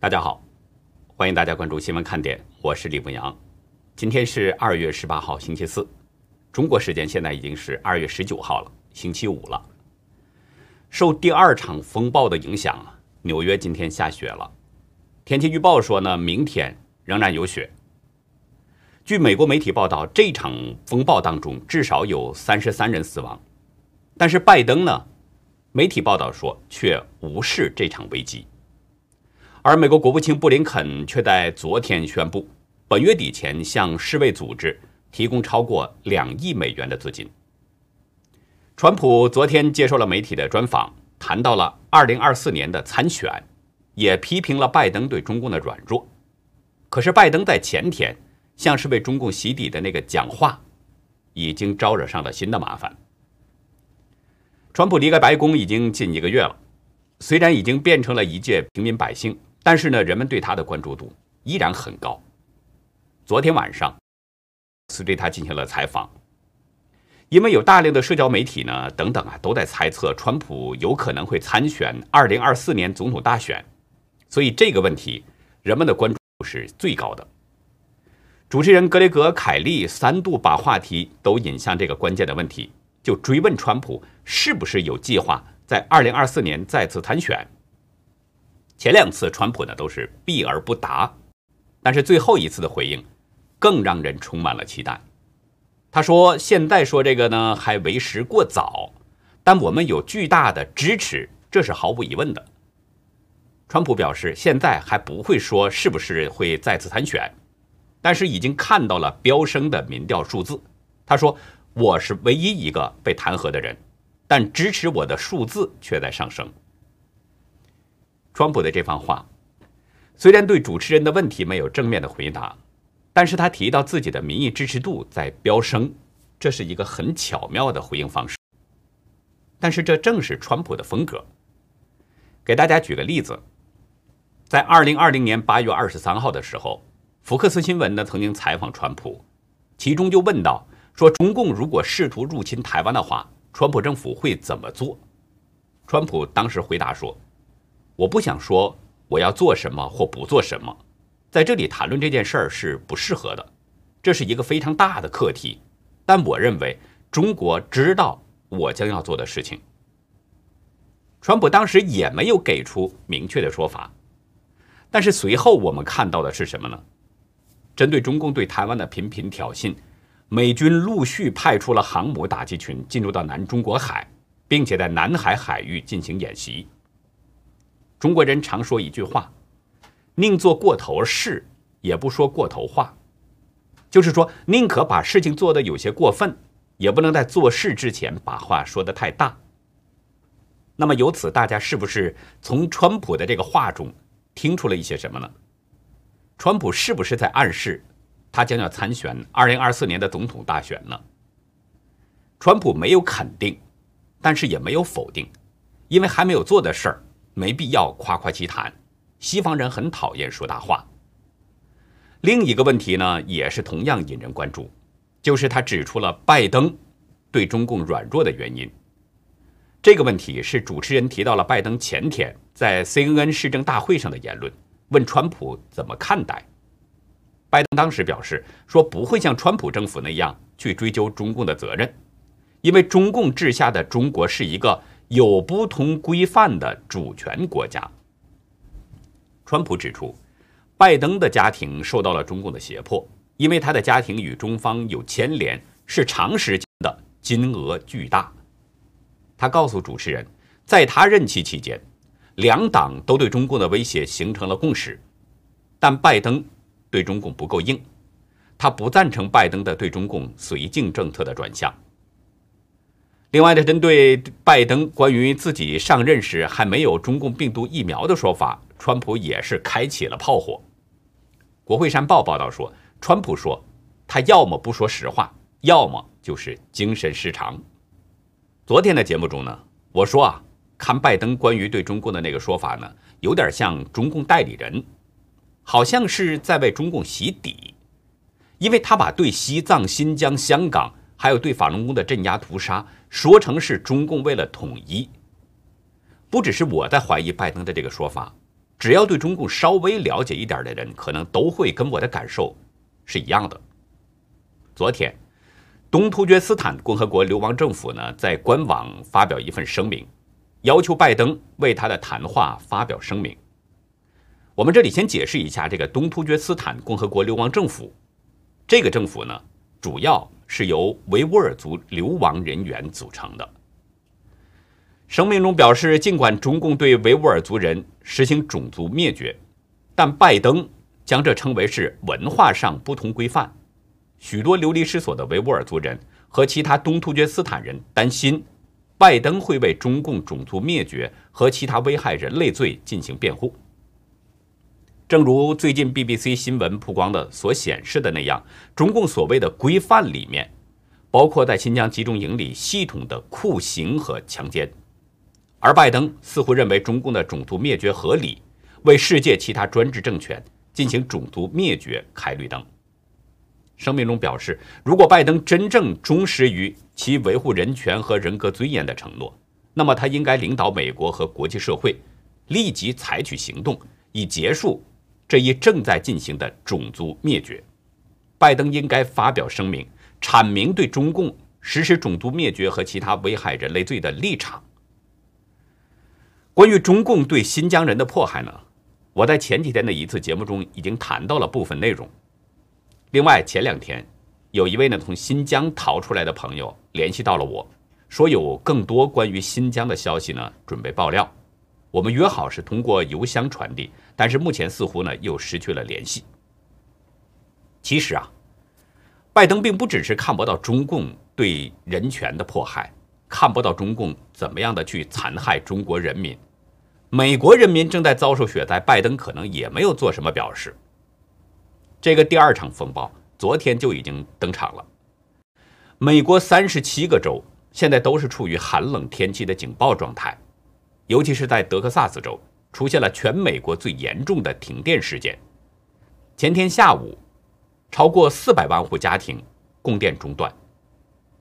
大家好，欢迎大家关注新闻看点，我是李文阳。今天是二月十八号，星期四，中国时间现在已经是二月十九号了，星期五了。受第二场风暴的影响，纽约今天下雪了。天气预报说呢，明天仍然有雪。据美国媒体报道，这场风暴当中至少有三十三人死亡，但是拜登呢，媒体报道说却无视这场危机。而美国国务卿布林肯却在昨天宣布，本月底前向世卫组织提供超过两亿美元的资金。川普昨天接受了媒体的专访，谈到了2024年的参选，也批评了拜登对中共的软弱。可是拜登在前天像是被中共洗底的那个讲话，已经招惹上了新的麻烦。川普离开白宫已经近一个月了，虽然已经变成了一介平民百姓。但是呢，人们对他的关注度依然很高。昨天晚上，是对他进行了采访，因为有大量的社交媒体呢等等啊，都在猜测川普有可能会参选二零二四年总统大选，所以这个问题人们的关注度是最高的。主持人格雷格·凯利三度把话题都引向这个关键的问题，就追问川普是不是有计划在二零二四年再次参选。前两次川普呢都是避而不答，但是最后一次的回应更让人充满了期待。他说：“现在说这个呢还为时过早，但我们有巨大的支持，这是毫无疑问的。”川普表示，现在还不会说是不是会再次参选，但是已经看到了飙升的民调数字。他说：“我是唯一一个被弹劾的人，但支持我的数字却在上升。”川普的这番话，虽然对主持人的问题没有正面的回答，但是他提到自己的民意支持度在飙升，这是一个很巧妙的回应方式。但是这正是川普的风格。给大家举个例子，在二零二零年八月二十三号的时候，福克斯新闻呢曾经采访川普，其中就问到说，中共如果试图入侵台湾的话，川普政府会怎么做？川普当时回答说。我不想说我要做什么或不做什么，在这里谈论这件事儿是不适合的。这是一个非常大的课题，但我认为中国知道我将要做的事情。川普当时也没有给出明确的说法，但是随后我们看到的是什么呢？针对中共对台湾的频频挑衅，美军陆续派出了航母打击群进入到南中国海，并且在南海海域进行演习。中国人常说一句话：“宁做过头事，也不说过头话。”就是说，宁可把事情做得有些过分，也不能在做事之前把话说得太大。那么，由此大家是不是从川普的这个话中听出了一些什么呢？川普是不是在暗示他将要参选二零二四年的总统大选呢？川普没有肯定，但是也没有否定，因为还没有做的事儿。没必要夸夸其谈，西方人很讨厌说大话。另一个问题呢，也是同样引人关注，就是他指出了拜登对中共软弱的原因。这个问题是主持人提到了拜登前天在 CNN 市政大会上的言论，问川普怎么看待。拜登当时表示说，不会像川普政府那样去追究中共的责任，因为中共治下的中国是一个。有不同规范的主权国家。川普指出，拜登的家庭受到了中共的胁迫，因为他的家庭与中方有牵连，是长时间的，金额巨大。他告诉主持人，在他任期期间，两党都对中共的威胁形成了共识，但拜登对中共不够硬，他不赞成拜登的对中共绥靖政策的转向。另外呢，针对拜登关于自己上任时还没有中共病毒疫苗的说法，川普也是开启了炮火。国会山报报道说，川普说他要么不说实话，要么就是精神失常。昨天的节目中呢，我说啊，看拜登关于对中共的那个说法呢，有点像中共代理人，好像是在为中共洗底，因为他把对西藏、新疆、香港。还有对法轮功的镇压屠杀，说成是中共为了统一。不只是我在怀疑拜登的这个说法，只要对中共稍微了解一点的人，可能都会跟我的感受是一样的。昨天，东突厥斯坦共和国流亡政府呢在官网发表一份声明，要求拜登为他的谈话发表声明。我们这里先解释一下这个东突厥斯坦共和国流亡政府，这个政府呢主要是由维吾尔族流亡人员组成的。声明中表示，尽管中共对维吾尔族人实行种族灭绝，但拜登将这称为是文化上不同规范。许多流离失所的维吾尔族人和其他东突厥斯坦人担心，拜登会为中共种族灭绝和其他危害人类罪进行辩护。正如最近 BBC 新闻曝光的所显示的那样，中共所谓的规范里面，包括在新疆集中营里系统的酷刑和强奸。而拜登似乎认为中共的种族灭绝合理，为世界其他专制政权进行种族灭绝开绿灯。声明中表示，如果拜登真正忠实于其维护人权和人格尊严的承诺，那么他应该领导美国和国际社会立即采取行动，以结束这一正在进行的种族灭绝。拜登应该发表声明，阐明对中共实施种族灭绝和其他危害人类罪的立场。关于中共对新疆人的迫害呢？我在前几天的一次节目中已经谈到了部分内容。另外，前两天有一位呢从新疆逃出来的朋友联系到了我，说有更多关于新疆的消息呢，准备爆料。我们约好是通过邮箱传递，但是目前似乎呢又失去了联系。其实啊，拜登并不只是看不到中共对人权的迫害，看不到中共怎么样的去残害中国人民。美国人民正在遭受雪灾，拜登可能也没有做什么表示。这个第二场风暴昨天就已经登场了。美国三十七个州现在都是处于寒冷天气的警报状态，尤其是在德克萨斯州出现了全美国最严重的停电事件。前天下午，超过四百万户家庭供电中断，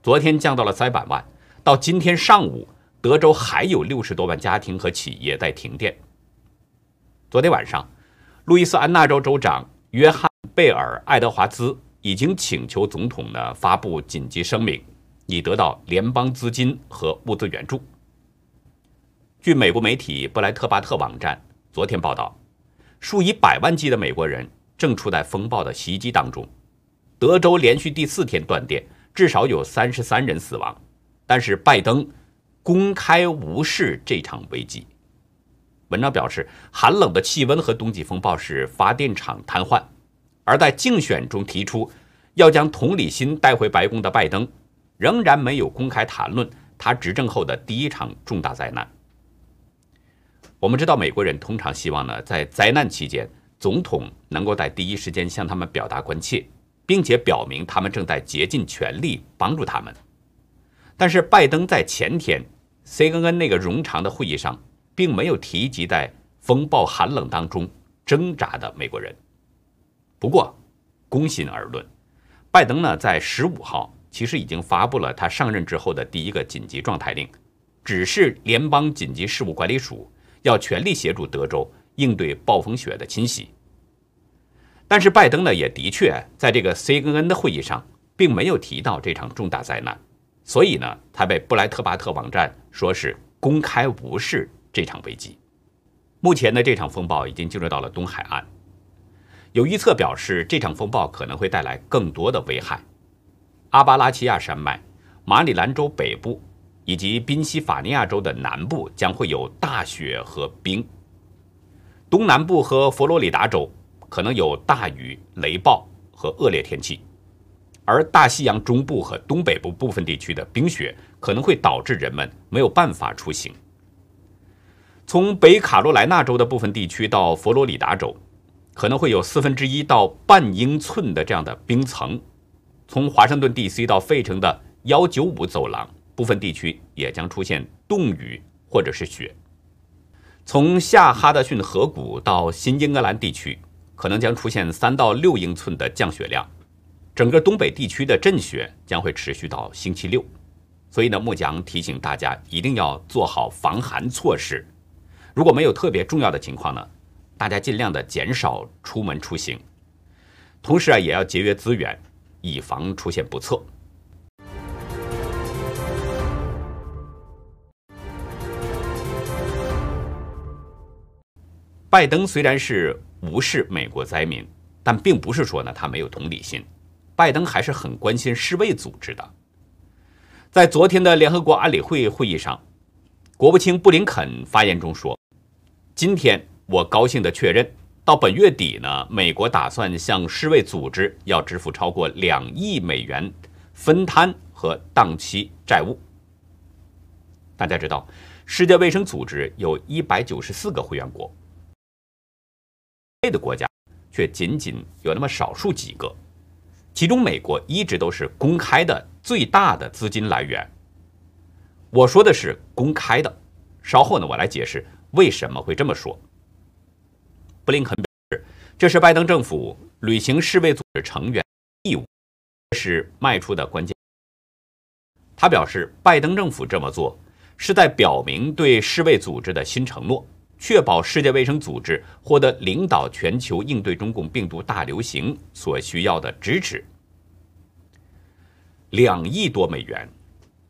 昨天降到了三百万，到今天上午。德州还有六十多万家庭和企业在停电。昨天晚上，路易斯安那州州长约翰·贝尔·爱德华兹已经请求总统呢发布紧急声明，以得到联邦资金和物资援助。据美国媒体布莱特巴特网站昨天报道，数以百万计的美国人正处在风暴的袭击当中。德州连续第四天断电，至少有三十三人死亡。但是拜登。公开无视这场危机。文章表示，寒冷的气温和冬季风暴使发电厂瘫痪，而在竞选中提出要将同理心带回白宫的拜登，仍然没有公开谈论他执政后的第一场重大灾难。我们知道，美国人通常希望呢，在灾难期间，总统能够在第一时间向他们表达关切，并且表明他们正在竭尽全力帮助他们。但是，拜登在前天。CNN 那个冗长的会议上，并没有提及在风暴寒冷当中挣扎的美国人。不过，公心而论，拜登呢在十五号其实已经发布了他上任之后的第一个紧急状态令，指示联邦紧急事务管理署要全力协助德州应对暴风雪的侵袭。但是，拜登呢也的确在这个 CNN 的会议上，并没有提到这场重大灾难。所以呢，他被布莱特巴特网站说是公开无视这场危机。目前呢，这场风暴已经进入到了东海岸。有预测表示，这场风暴可能会带来更多的危害。阿巴拉契亚山脉、马里兰州北部以及宾夕法尼亚州的南部将会有大雪和冰。东南部和佛罗里达州可能有大雨、雷暴和恶劣天气。而大西洋中部和东北部部分地区的冰雪可能会导致人们没有办法出行。从北卡罗来纳州的部分地区到佛罗里达州，可能会有四分之一到半英寸的这样的冰层。从华盛顿 D.C. 到费城的幺九五走廊，部分地区也将出现冻雨或者是雪。从下哈德逊河谷到新英格兰地区，可能将出现三到六英寸的降雪量。整个东北地区的阵雪将会持续到星期六，所以呢，木匠提醒大家一定要做好防寒措施。如果没有特别重要的情况呢，大家尽量的减少出门出行，同时啊，也要节约资源，以防出现不测。拜登虽然是无视美国灾民，但并不是说呢他没有同理心。拜登还是很关心世卫组织的。在昨天的联合国安理会会议上，国务卿布林肯发言中说：“今天我高兴地确认，到本月底呢，美国打算向世卫组织要支付超过两亿美元分摊和当期债务。”大家知道，世界卫生组织有一百九十四个会员国。的国家却仅仅有那么少数几个，其中美国一直都是公开的最大的资金来源。我说的是公开的，稍后呢我来解释为什么会这么说。布林肯表示，这是拜登政府履行世卫组织成员义务，是迈出的关键。他表示，拜登政府这么做是在表明对世卫组织的新承诺。确保世界卫生组织获得领导全球应对中共病毒大流行所需要的支持。两亿多美元，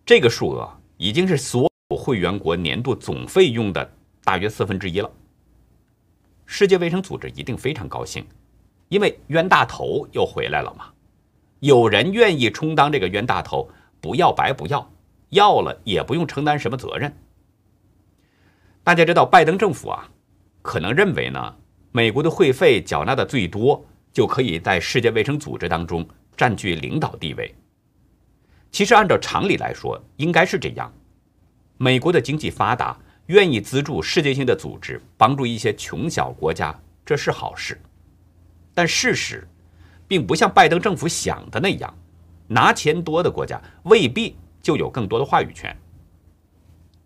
这个数额已经是所有会员国年度总费用的大约四分之一了。世界卫生组织一定非常高兴，因为冤大头又回来了嘛。有人愿意充当这个冤大头，不要白不要，要了也不用承担什么责任。大家知道，拜登政府啊，可能认为呢，美国的会费缴纳的最多，就可以在世界卫生组织当中占据领导地位。其实按照常理来说，应该是这样。美国的经济发达，愿意资助世界性的组织，帮助一些穷小国家，这是好事。但事实，并不像拜登政府想的那样，拿钱多的国家未必就有更多的话语权。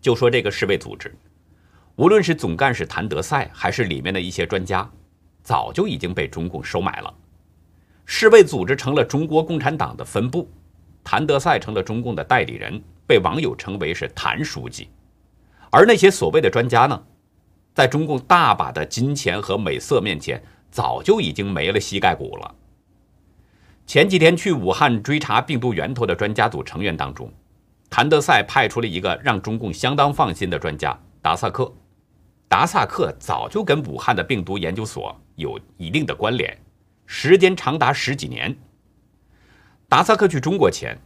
就说这个世卫组织。无论是总干事谭德赛，还是里面的一些专家，早就已经被中共收买了。世卫组织成了中国共产党的分部，谭德赛成了中共的代理人，被网友称为是“谭书记”。而那些所谓的专家呢，在中共大把的金钱和美色面前，早就已经没了膝盖骨了。前几天去武汉追查病毒源头的专家组成员当中，谭德赛派出了一个让中共相当放心的专家达萨克。达萨克早就跟武汉的病毒研究所有一定的关联，时间长达十几年。达萨克去中国前，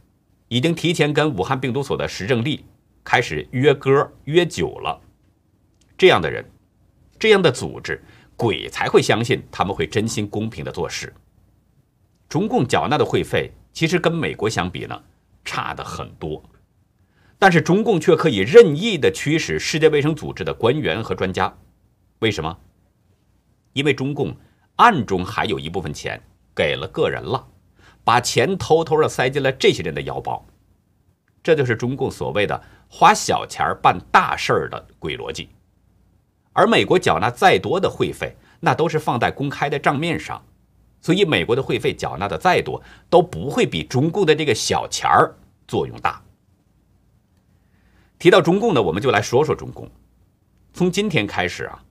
已经提前跟武汉病毒所的石正丽开始约歌约酒了。这样的人，这样的组织，鬼才会相信他们会真心公平的做事。中共缴纳的会费，其实跟美国相比呢，差的很多。但是中共却可以任意的驱使世界卫生组织的官员和专家，为什么？因为中共暗中还有一部分钱给了个人了，把钱偷偷的塞进了这些人的腰包，这就是中共所谓的花小钱办大事儿的鬼逻辑。而美国缴纳再多的会费，那都是放在公开的账面上，所以美国的会费缴纳的再多，都不会比中共的这个小钱儿作用大。提到中共呢，我们就来说说中共。从今天开始啊，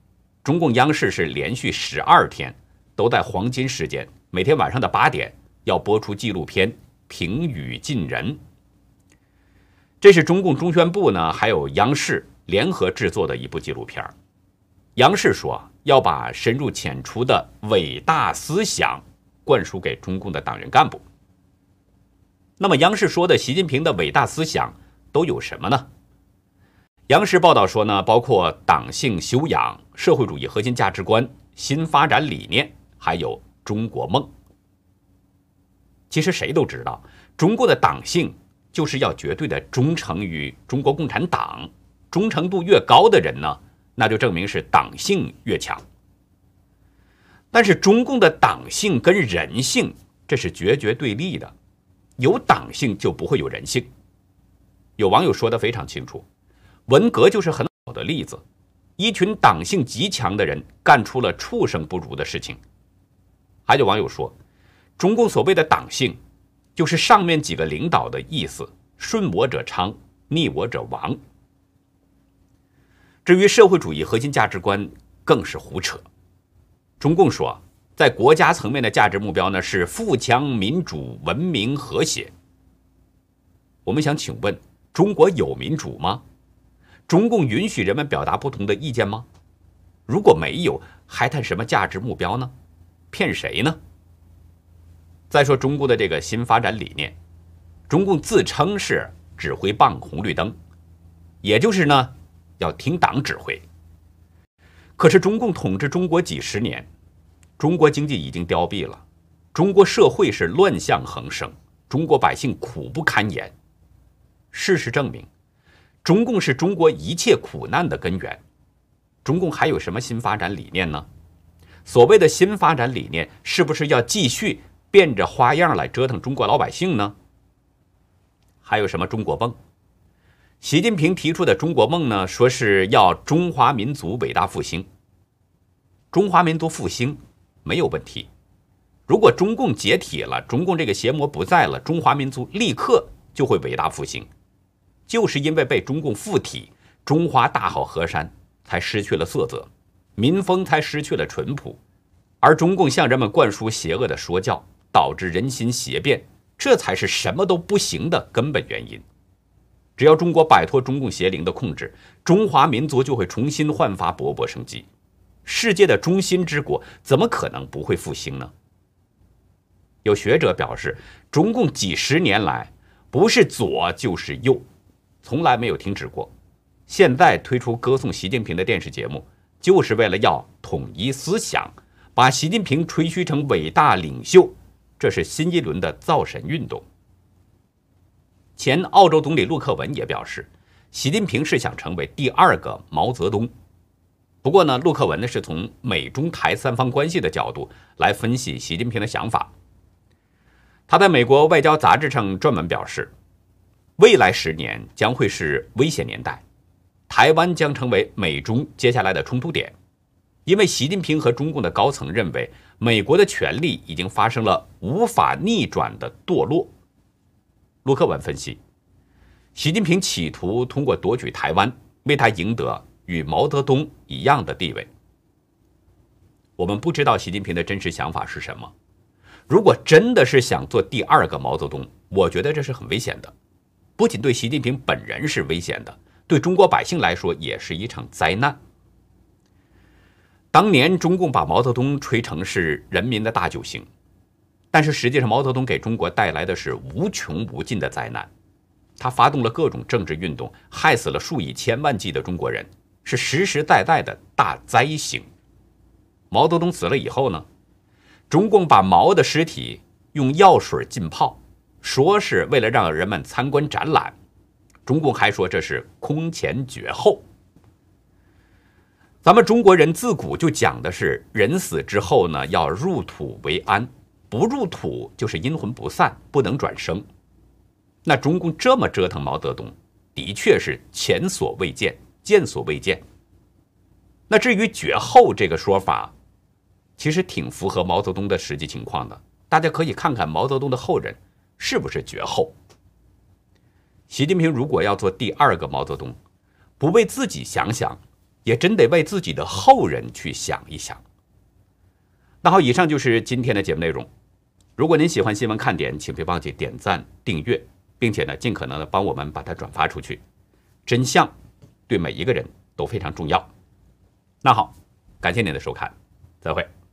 中共央视是连续十二天都在黄金时间，每天晚上的八点要播出纪录片《平语近人》。这是中共中宣部呢，还有央视联合制作的一部纪录片。央视说要把深入浅出的伟大思想灌输给中共的党员干部。那么，央视说的习近平的伟大思想都有什么呢？央视报道说呢，包括党性修养、社会主义核心价值观、新发展理念，还有中国梦。其实谁都知道，中国的党性就是要绝对的忠诚于中国共产党，忠诚度越高的人呢，那就证明是党性越强。但是中共的党性跟人性这是绝绝对立的，有党性就不会有人性。有网友说的非常清楚。文革就是很好的例子，一群党性极强的人干出了畜生不如的事情。还有网友说，中共所谓的党性，就是上面几个领导的意思：顺我者昌，逆我者亡。至于社会主义核心价值观，更是胡扯。中共说，在国家层面的价值目标呢是富强、民主、文明、和谐。我们想请问，中国有民主吗？中共允许人们表达不同的意见吗？如果没有，还谈什么价值目标呢？骗谁呢？再说中共的这个新发展理念，中共自称是指挥棒、红绿灯，也就是呢要听党指挥。可是中共统治中国几十年，中国经济已经凋敝了，中国社会是乱象横生，中国百姓苦不堪言。事实证明。中共是中国一切苦难的根源。中共还有什么新发展理念呢？所谓的新发展理念，是不是要继续变着花样来折腾中国老百姓呢？还有什么中国梦？习近平提出的中国梦呢？说是要中华民族伟大复兴。中华民族复兴没有问题。如果中共解体了，中共这个邪魔不在了，中华民族立刻就会伟大复兴。就是因为被中共附体，中华大好河山才失去了色泽，民风才失去了淳朴，而中共向人们灌输邪恶的说教，导致人心邪变，这才是什么都不行的根本原因。只要中国摆脱中共邪灵的控制，中华民族就会重新焕发勃勃生机。世界的中心之国怎么可能不会复兴呢？有学者表示，中共几十年来不是左就是右。从来没有停止过，现在推出歌颂习近平的电视节目，就是为了要统一思想，把习近平吹嘘成伟大领袖，这是新一轮的造神运动。前澳洲总理陆克文也表示，习近平是想成为第二个毛泽东。不过呢，陆克文呢是从美中台三方关系的角度来分析习近平的想法。他在美国外交杂志上专门表示。未来十年将会是危险年代，台湾将成为美中接下来的冲突点，因为习近平和中共的高层认为，美国的权力已经发生了无法逆转的堕落。陆克文分析，习近平企图通过夺取台湾，为他赢得与毛泽东一样的地位。我们不知道习近平的真实想法是什么，如果真的是想做第二个毛泽东，我觉得这是很危险的。不仅对习近平本人是危险的，对中国百姓来说也是一场灾难。当年中共把毛泽东吹成是人民的大救星，但是实际上毛泽东给中国带来的是无穷无尽的灾难。他发动了各种政治运动，害死了数以千万计的中国人，是实实在在的大灾星。毛泽东死了以后呢，中共把毛的尸体用药水浸泡。说是为了让人们参观展览，中共还说这是空前绝后。咱们中国人自古就讲的是人死之后呢，要入土为安，不入土就是阴魂不散，不能转生。那中共这么折腾毛泽东，的确是前所未见，见所未见。那至于绝后这个说法，其实挺符合毛泽东的实际情况的。大家可以看看毛泽东的后人。是不是绝后？习近平如果要做第二个毛泽东，不为自己想想，也真得为自己的后人去想一想。那好，以上就是今天的节目内容。如果您喜欢新闻看点，请别忘记点赞、订阅，并且呢，尽可能的帮我们把它转发出去。真相对每一个人都非常重要。那好，感谢您的收看，再会。